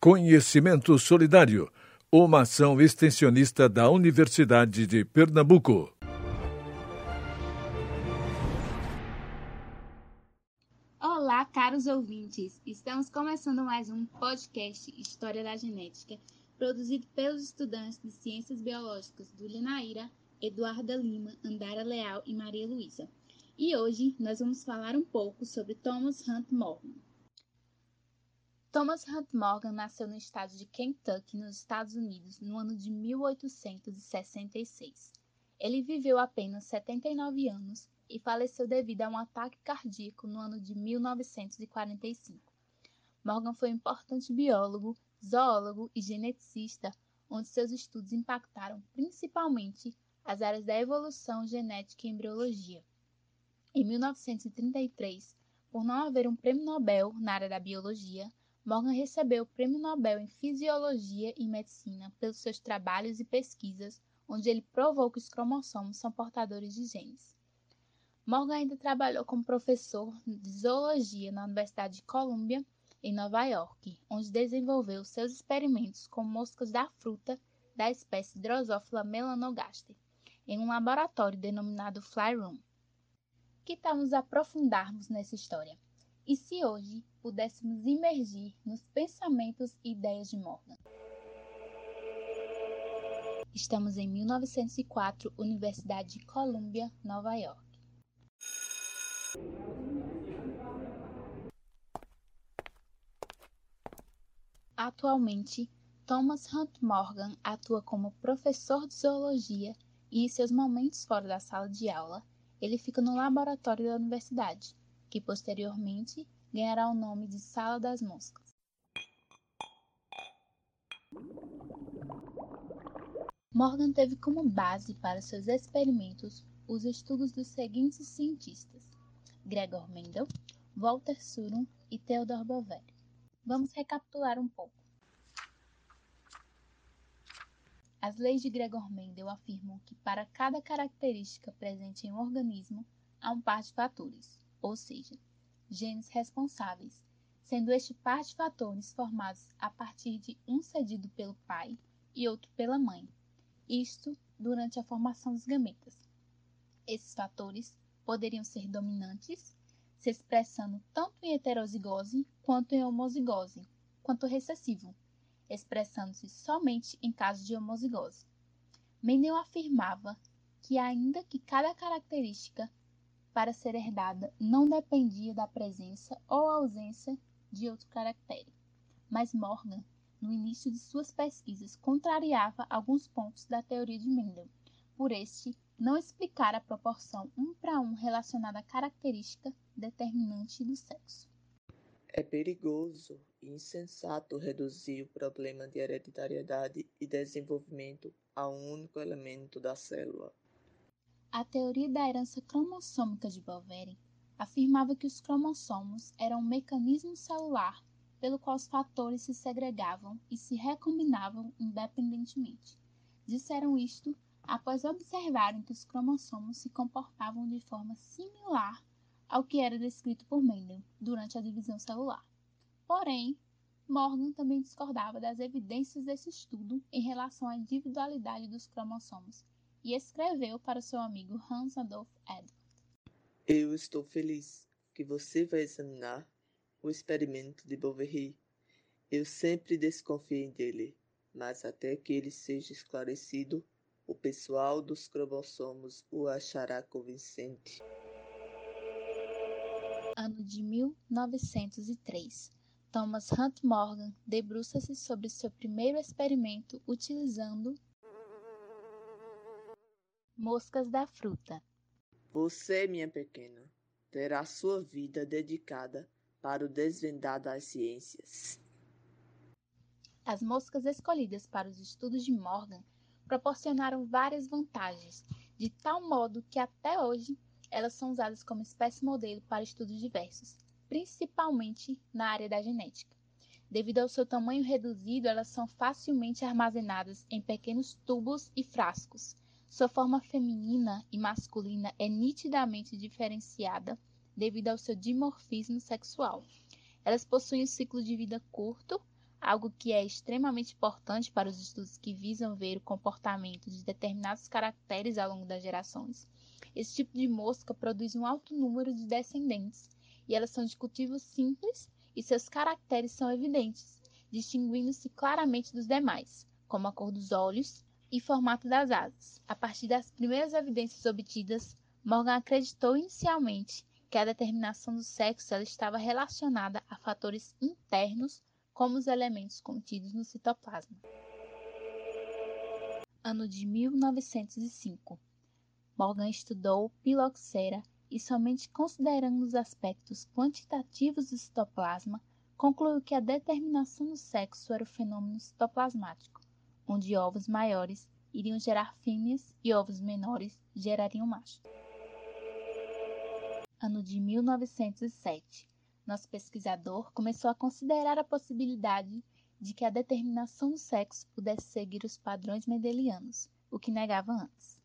Conhecimento Solidário, uma ação extensionista da Universidade de Pernambuco. Olá, caros ouvintes! Estamos começando mais um podcast História da Genética, produzido pelos estudantes de Ciências Biológicas do Lenaíra, Eduarda Lima, Andara Leal e Maria Luísa. E hoje nós vamos falar um pouco sobre Thomas Hunt Morgan. Thomas Hunt Morgan nasceu no estado de Kentucky, nos Estados Unidos, no ano de 1866. Ele viveu apenas 79 anos e faleceu devido a um ataque cardíaco no ano de 1945. Morgan foi um importante biólogo, zoólogo e geneticista, onde seus estudos impactaram principalmente as áreas da evolução, genética e embriologia. Em 1933, por não haver um prêmio Nobel na área da biologia, Morgan recebeu o Prêmio Nobel em Fisiologia e Medicina pelos seus trabalhos e pesquisas, onde ele provou que os cromossomos são portadores de genes. Morgan ainda trabalhou como professor de zoologia na Universidade de Columbia, em Nova York, onde desenvolveu seus experimentos com moscas da fruta da espécie Drosophila melanogaster, em um laboratório denominado Fly Room. Que tal nos aprofundarmos nessa história? E se hoje pudéssemos imergir nos pensamentos e ideias de Morgan? Estamos em 1904, Universidade de Columbia, Nova York. Atualmente, Thomas Hunt Morgan atua como professor de zoologia e, em seus momentos fora da sala de aula, ele fica no laboratório da universidade, que posteriormente ganhará o nome de Sala das Moscas. Morgan teve como base para seus experimentos os estudos dos seguintes cientistas: Gregor Mendel, Walter Surum e Theodor Bovelli. Vamos recapitular um pouco. As leis de Gregor Mendel afirmam que para cada característica presente em um organismo há um par de fatores, ou seja, genes responsáveis, sendo este par de fatores formados a partir de um cedido pelo pai e outro pela mãe, isto durante a formação dos gametas. Esses fatores poderiam ser dominantes, se expressando tanto em heterozigose quanto em homozigose, quanto recessivo, expressando-se somente em caso de homozigose. Mendel afirmava que, ainda que cada característica para ser herdada não dependia da presença ou ausência de outro caractere. Mas Morgan, no início de suas pesquisas, contrariava alguns pontos da teoria de Mendel, por este não explicar a proporção um para um relacionada à característica determinante do sexo. É perigoso e insensato reduzir o problema de hereditariedade e desenvolvimento a um único elemento da célula. A teoria da herança cromossômica de Boveri afirmava que os cromossomos eram um mecanismo celular pelo qual os fatores se segregavam e se recombinavam independentemente. Disseram isto após observarem que os cromossomos se comportavam de forma similar ao que era descrito por Mendel durante a divisão celular. Porém, Morgan também discordava das evidências desse estudo em relação à individualidade dos cromossomos e escreveu para seu amigo Hans Adolf Edward. Eu estou feliz que você vai examinar o experimento de Boveri. Eu sempre desconfiei dele, mas até que ele seja esclarecido, o pessoal dos cromossomos o achará convincente. Ano de 1903. Thomas Hunt Morgan debruça-se sobre seu primeiro experimento utilizando Moscas da fruta. Você, minha pequena, terá sua vida dedicada para o desvendar das ciências. As moscas escolhidas para os estudos de Morgan proporcionaram várias vantagens, de tal modo que até hoje elas são usadas como espécie modelo para estudos diversos, principalmente na área da genética. Devido ao seu tamanho reduzido, elas são facilmente armazenadas em pequenos tubos e frascos, sua forma feminina e masculina é nitidamente diferenciada devido ao seu dimorfismo sexual. Elas possuem um ciclo de vida curto, algo que é extremamente importante para os estudos que visam ver o comportamento de determinados caracteres ao longo das gerações. Esse tipo de mosca produz um alto número de descendentes e elas são de cultivo simples e seus caracteres são evidentes, distinguindo-se claramente dos demais, como a cor dos olhos e formato das asas. A partir das primeiras evidências obtidas, Morgan acreditou inicialmente que a determinação do sexo ela estava relacionada a fatores internos, como os elementos contidos no citoplasma. Ano de 1905. Morgan estudou Piloxera e somente considerando os aspectos quantitativos do citoplasma, concluiu que a determinação do sexo era o fenômeno citoplasmático, onde ovos maiores iriam gerar fêmeas e ovos menores gerariam machos. Ano de 1907. Nosso pesquisador começou a considerar a possibilidade de que a determinação do sexo pudesse seguir os padrões mendelianos, o que negava antes.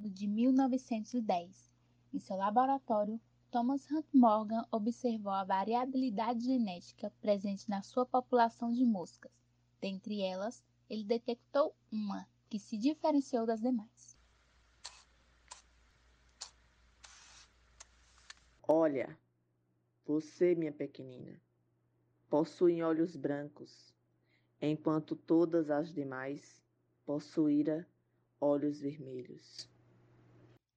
ano de 1910. Em seu laboratório, Thomas Hunt Morgan observou a variabilidade genética presente na sua população de moscas. Dentre elas, ele detectou uma que se diferenciou das demais. Olha, você, minha pequenina, possui olhos brancos, enquanto todas as demais possuíram olhos vermelhos.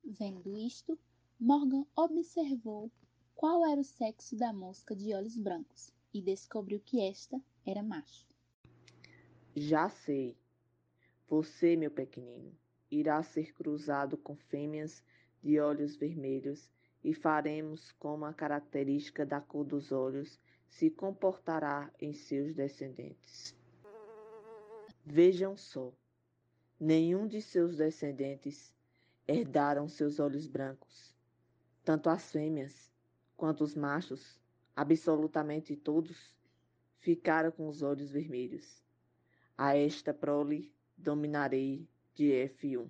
Vendo isto, Morgan observou qual era o sexo da mosca de olhos brancos e descobriu que esta era macho. Já sei. Você, meu pequenino, irá ser cruzado com fêmeas de olhos vermelhos e faremos como a característica da cor dos olhos se comportará em seus descendentes. Vejam só, nenhum de seus descendentes herdaram seus olhos brancos. Tanto as fêmeas quanto os machos, absolutamente todos, ficaram com os olhos vermelhos. A esta prole dominarei de F1.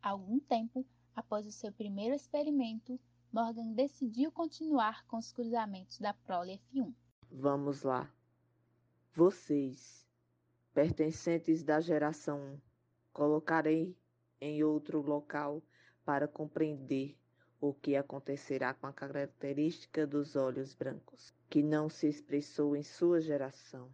Algum tempo após o seu primeiro experimento, Morgan decidiu continuar com os cruzamentos da prole F1. Vamos lá. Vocês, pertencentes da geração 1, colocarei em outro local para compreender o que acontecerá com a característica dos olhos brancos, que não se expressou em sua geração.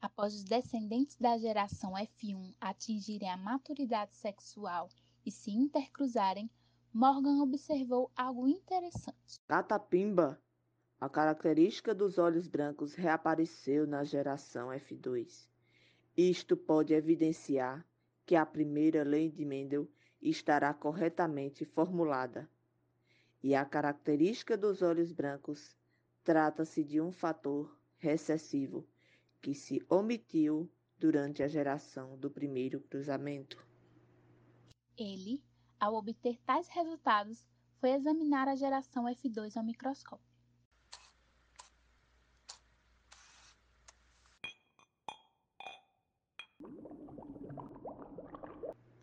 Após os descendentes da geração F1 atingirem a maturidade sexual e se intercruzarem, Morgan observou algo interessante. Catapimba! A característica dos olhos brancos reapareceu na geração F2. Isto pode evidenciar que a primeira lei de Mendel estará corretamente formulada. E a característica dos olhos brancos trata-se de um fator recessivo que se omitiu durante a geração do primeiro cruzamento. Ele, ao obter tais resultados, foi examinar a geração F2 ao microscópio.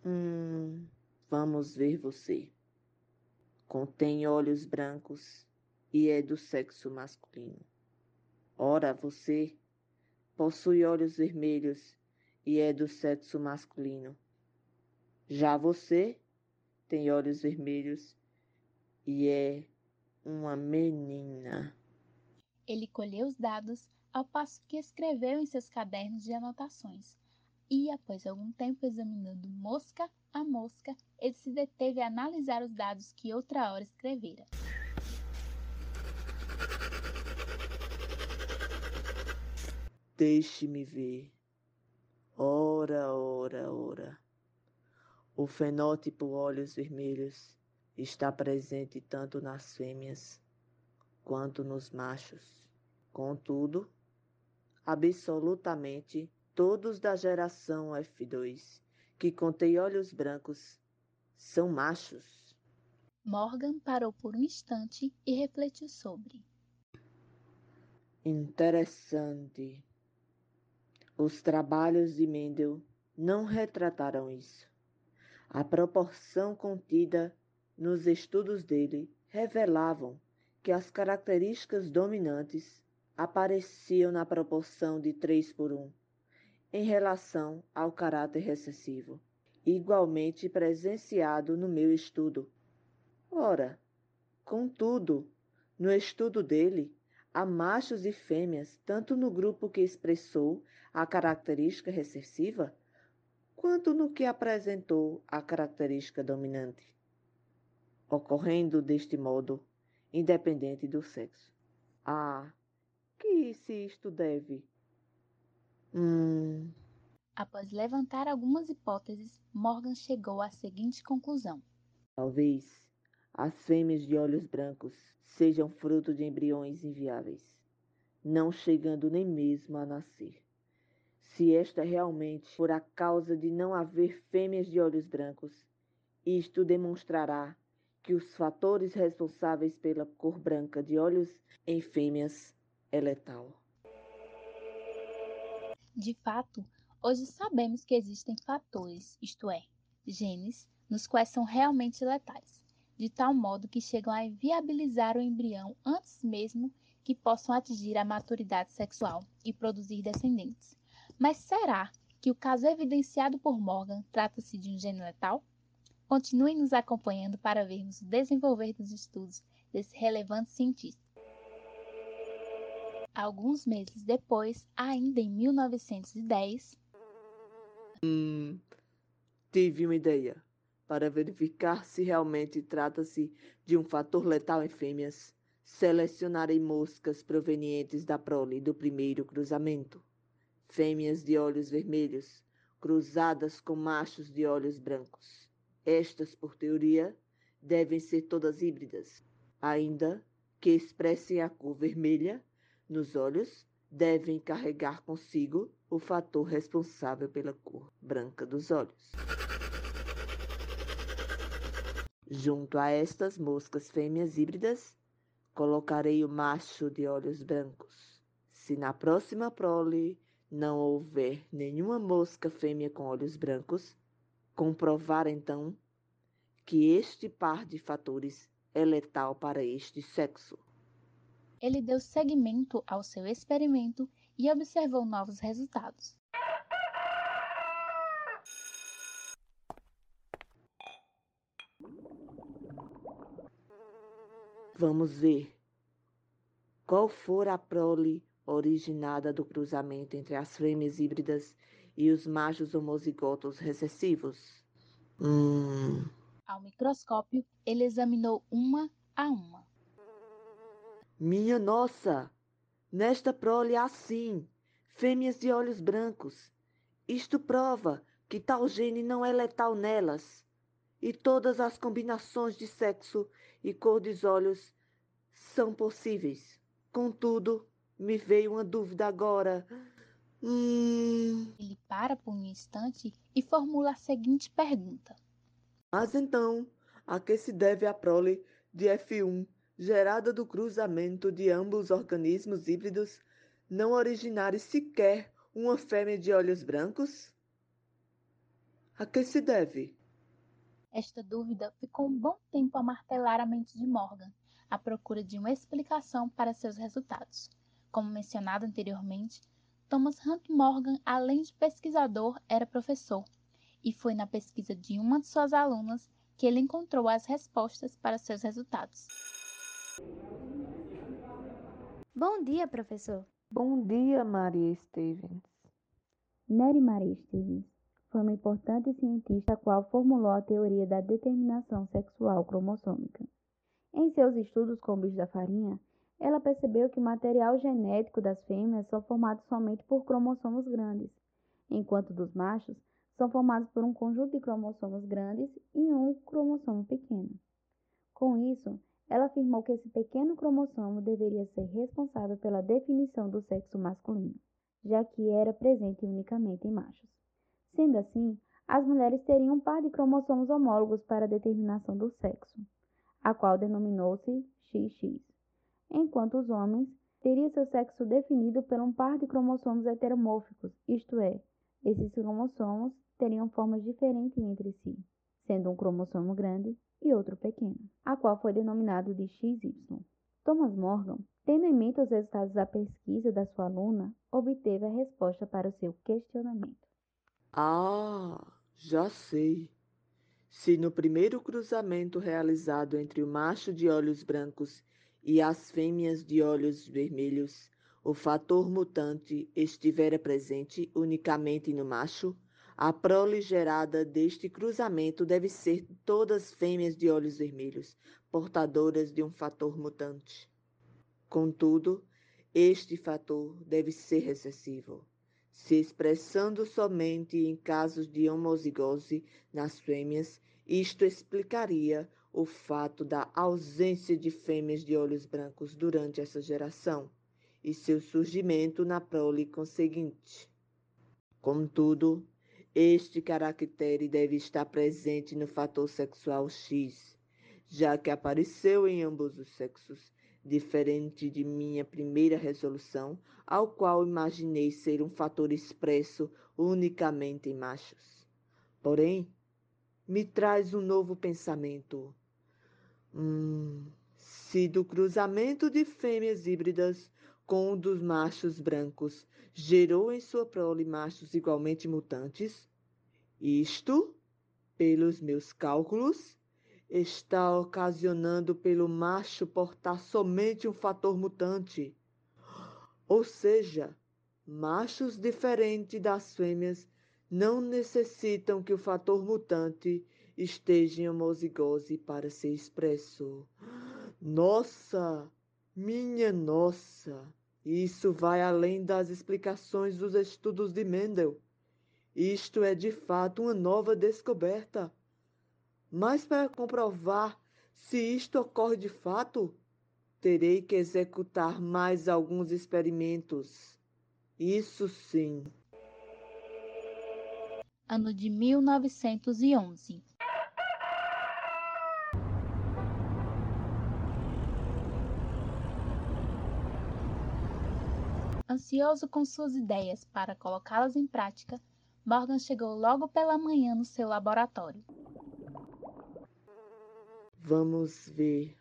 Hum, vamos ver você. Contém olhos brancos e é do sexo masculino. Ora, você possui olhos vermelhos e é do sexo masculino. Já você tem olhos vermelhos e é uma menina. Ele colheu os dados ao passo que escreveu em seus cadernos de anotações e, após algum tempo examinando mosca a mosca, ele se deteve a analisar os dados que outra hora escrevera. Deixe-me ver. Ora, ora, ora. O fenótipo olhos vermelhos está presente tanto nas fêmeas quanto nos machos. Contudo, absolutamente Todos da geração F2 que contém olhos brancos são machos. Morgan parou por um instante e refletiu sobre. Interessante. Os trabalhos de Mendel não retrataram isso. A proporção contida nos estudos dele revelavam que as características dominantes apareciam na proporção de 3 por 1 em relação ao caráter recessivo, igualmente presenciado no meu estudo. Ora, contudo, no estudo dele, há machos e fêmeas tanto no grupo que expressou a característica recessiva, quanto no que apresentou a característica dominante, ocorrendo deste modo, independente do sexo. Ah, que se isto deve? Hum. Após levantar algumas hipóteses, Morgan chegou à seguinte conclusão: Talvez as fêmeas de olhos brancos sejam fruto de embriões inviáveis, não chegando nem mesmo a nascer. Se esta realmente for a causa de não haver fêmeas de olhos brancos, isto demonstrará que os fatores responsáveis pela cor branca de olhos em fêmeas é letal. De fato, hoje sabemos que existem fatores, isto é, genes, nos quais são realmente letais de tal modo que chegam a inviabilizar o embrião antes mesmo que possam atingir a maturidade sexual e produzir descendentes. Mas será que o caso evidenciado por Morgan trata-se de um gene letal? Continuem nos acompanhando para vermos o desenvolver dos estudos desse relevante cientista. Alguns meses depois, ainda em 1910, hum, tive uma ideia para verificar se realmente trata-se de um fator letal em fêmeas, selecionarei moscas provenientes da prole do primeiro cruzamento. Fêmeas de olhos vermelhos, cruzadas com machos de olhos brancos. Estas, por teoria, devem ser todas híbridas, ainda que expressem a cor vermelha nos olhos, devem carregar consigo o fator responsável pela cor branca dos olhos. Junto a estas moscas fêmeas híbridas, colocarei o macho de olhos brancos. Se na próxima prole não houver nenhuma mosca fêmea com olhos brancos, comprovar então que este par de fatores é letal para este sexo. Ele deu seguimento ao seu experimento e observou novos resultados. Vamos ver qual for a prole originada do cruzamento entre as fêmeas híbridas e os machos homozigotos recessivos. Hum. Ao microscópio, ele examinou uma a uma. Minha nossa! Nesta prole há sim fêmeas de olhos brancos. Isto prova que tal gene não é letal nelas e todas as combinações de sexo e cor dos olhos são possíveis. Contudo, me veio uma dúvida agora. Hum... Ele para por um instante e formula a seguinte pergunta: Mas então, a que se deve a prole de F1 gerada do cruzamento de ambos organismos híbridos não originarem sequer uma fêmea de olhos brancos? A que se deve? Esta dúvida ficou um bom tempo a martelar a mente de Morgan, à procura de uma explicação para seus resultados. Como mencionado anteriormente, Thomas Hunt Morgan, além de pesquisador, era professor, e foi na pesquisa de uma de suas alunas que ele encontrou as respostas para seus resultados. Bom dia, professor. Bom dia, Maria Stevens. Nery Maria Stevens foi uma importante cientista a qual formulou a teoria da determinação sexual cromossômica. Em seus estudos com o bicho da farinha, ela percebeu que o material genético das fêmeas são formados somente por cromossomos grandes, enquanto dos machos são formados por um conjunto de cromossomos grandes e um cromossomo pequeno. Com isso, ela afirmou que esse pequeno cromossomo deveria ser responsável pela definição do sexo masculino, já que era presente unicamente em machos. Sendo assim, as mulheres teriam um par de cromossomos homólogos para a determinação do sexo, a qual denominou-se XX, enquanto os homens teriam seu sexo definido por um par de cromossomos heteromórficos, isto é, esses cromossomos teriam formas diferentes entre si. sendo um cromossomo grande e outro pequeno, a qual foi denominado de XY. Thomas Morgan, tendo em mente os resultados da pesquisa da sua aluna, obteve a resposta para o seu questionamento. Ah, já sei. Se no primeiro cruzamento realizado entre o macho de olhos brancos e as fêmeas de olhos vermelhos, o fator mutante estiver presente unicamente no macho, a prole gerada deste cruzamento deve ser todas fêmeas de olhos vermelhos, portadoras de um fator mutante. Contudo, este fator deve ser recessivo, se expressando somente em casos de homozigose nas fêmeas, isto explicaria o fato da ausência de fêmeas de olhos brancos durante essa geração e seu surgimento na prole conseguinte. Contudo, este caractere deve estar presente no fator sexual X, já que apareceu em ambos os sexos, diferente de minha primeira resolução, ao qual imaginei ser um fator expresso unicamente em machos. Porém, me traz um novo pensamento. Hum, se do cruzamento de fêmeas híbridas com um dos machos brancos gerou em sua prole machos igualmente mutantes, isto, pelos meus cálculos, está ocasionando pelo macho portar somente um fator mutante. Ou seja, machos diferentes das fêmeas não necessitam que o fator mutante esteja em homozigose para ser expresso. Nossa! Minha nossa, isso vai além das explicações dos estudos de Mendel. Isto é de fato uma nova descoberta. Mas para comprovar se isto ocorre de fato, terei que executar mais alguns experimentos. Isso sim. Ano de 1911. Ansioso com suas ideias para colocá-las em prática, Morgan chegou logo pela manhã no seu laboratório. Vamos ver.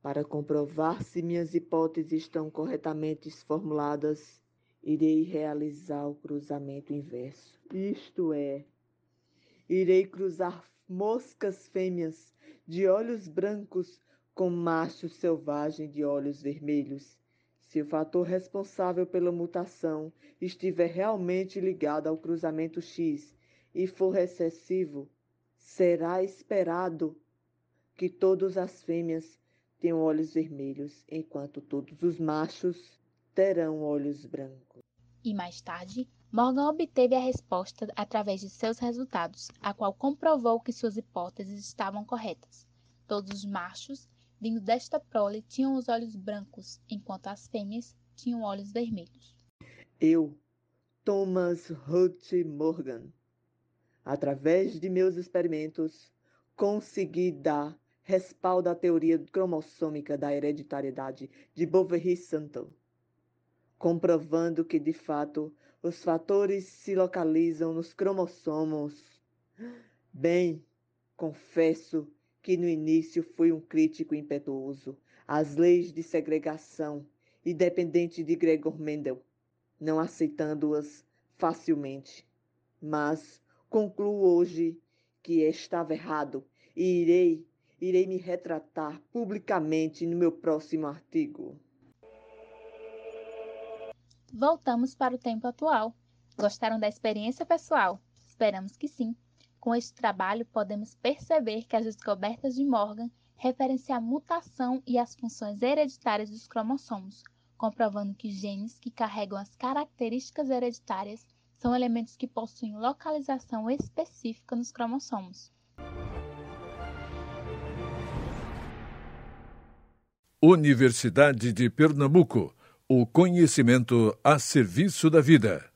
Para comprovar se minhas hipóteses estão corretamente formuladas, irei realizar o cruzamento inverso. Isto é, irei cruzar moscas fêmeas de olhos brancos com machos selvagens de olhos vermelhos se o fator responsável pela mutação estiver realmente ligado ao cruzamento X e for recessivo, será esperado que todas as fêmeas tenham olhos vermelhos, enquanto todos os machos terão olhos brancos. E mais tarde, Morgan obteve a resposta através de seus resultados, a qual comprovou que suas hipóteses estavam corretas. Todos os machos vindo desta prole tinham os olhos brancos, enquanto as fêmeas tinham olhos vermelhos. Eu, Thomas Ruth Morgan, através de meus experimentos, consegui dar respaldo à teoria cromossômica da hereditariedade de Boveri-Santo, comprovando que, de fato, os fatores se localizam nos cromossomos. Bem, confesso que no início foi um crítico impetuoso às leis de segregação independente de Gregor Mendel, não aceitando-as facilmente. Mas concluo hoje que estava errado e irei, irei me retratar publicamente no meu próximo artigo. Voltamos para o tempo atual. Gostaram da experiência pessoal? Esperamos que sim. Com este trabalho, podemos perceber que as descobertas de Morgan referem-se à mutação e às funções hereditárias dos cromossomos, comprovando que genes que carregam as características hereditárias são elementos que possuem localização específica nos cromossomos. Universidade de Pernambuco. O conhecimento a serviço da vida.